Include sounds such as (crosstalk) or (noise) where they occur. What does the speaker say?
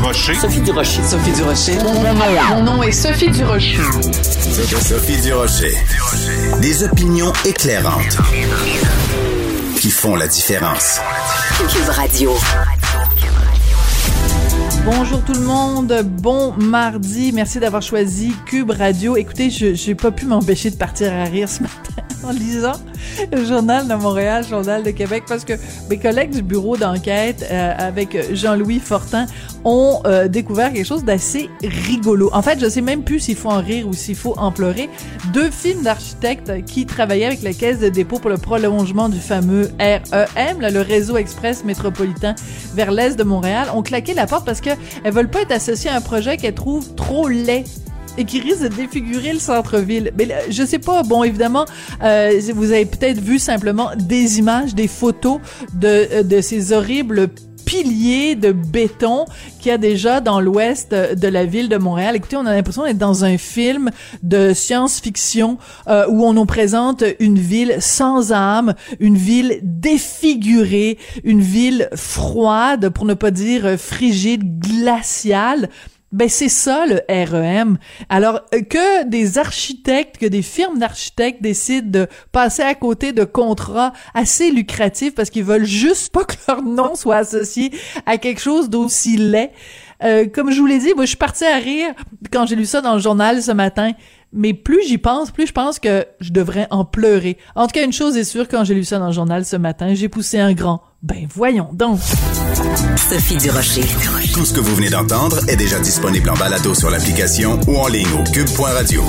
Durocher. Sophie Durocher. Sophie Durocher. Mon nom est Sophie Durocher. Sophie Durocher. Des opinions éclairantes qui font la différence. Cube Radio. Bonjour tout le monde, bon mardi, merci d'avoir choisi Cube Radio. Écoutez, je n'ai pas pu m'empêcher de partir à rire ce matin (laughs) en lisant le journal de Montréal, le journal de Québec, parce que mes collègues du bureau d'enquête euh, avec Jean-Louis Fortin ont euh, découvert quelque chose d'assez rigolo. En fait, je sais même plus s'il faut en rire ou s'il faut en pleurer. Deux films d'architectes qui travaillaient avec la caisse de dépôt pour le prolongement du fameux REM, le réseau express métropolitain vers l'est de Montréal, ont claqué la porte parce que elles veulent pas être associées à un projet qu'elles trouvent trop laid et qui risque de défigurer le centre-ville. Mais je sais pas, bon, évidemment, euh, vous avez peut-être vu simplement des images, des photos de, euh, de ces horribles piliers de béton qu'il y a déjà dans l'ouest de la ville de Montréal. Écoutez, on a l'impression d'être dans un film de science-fiction euh, où on nous présente une ville sans âme, une ville défigurée, une ville froide, pour ne pas dire frigide, glaciale. Ben c'est ça le REM. Alors euh, que des architectes, que des firmes d'architectes décident de passer à côté de contrats assez lucratifs parce qu'ils veulent juste pas que leur nom soit associé à quelque chose d'aussi laid. Euh, comme je vous l'ai dit, moi je suis partie à rire quand j'ai lu ça dans le journal ce matin. Mais plus j'y pense, plus je pense que je devrais en pleurer. En tout cas, une chose est sûre, quand j'ai lu ça dans le journal ce matin, j'ai poussé un grand. Ben voyons donc. Sophie Durocher. Tout ce que vous venez d'entendre est déjà disponible en balado sur l'application ou en ligne au cube.radio.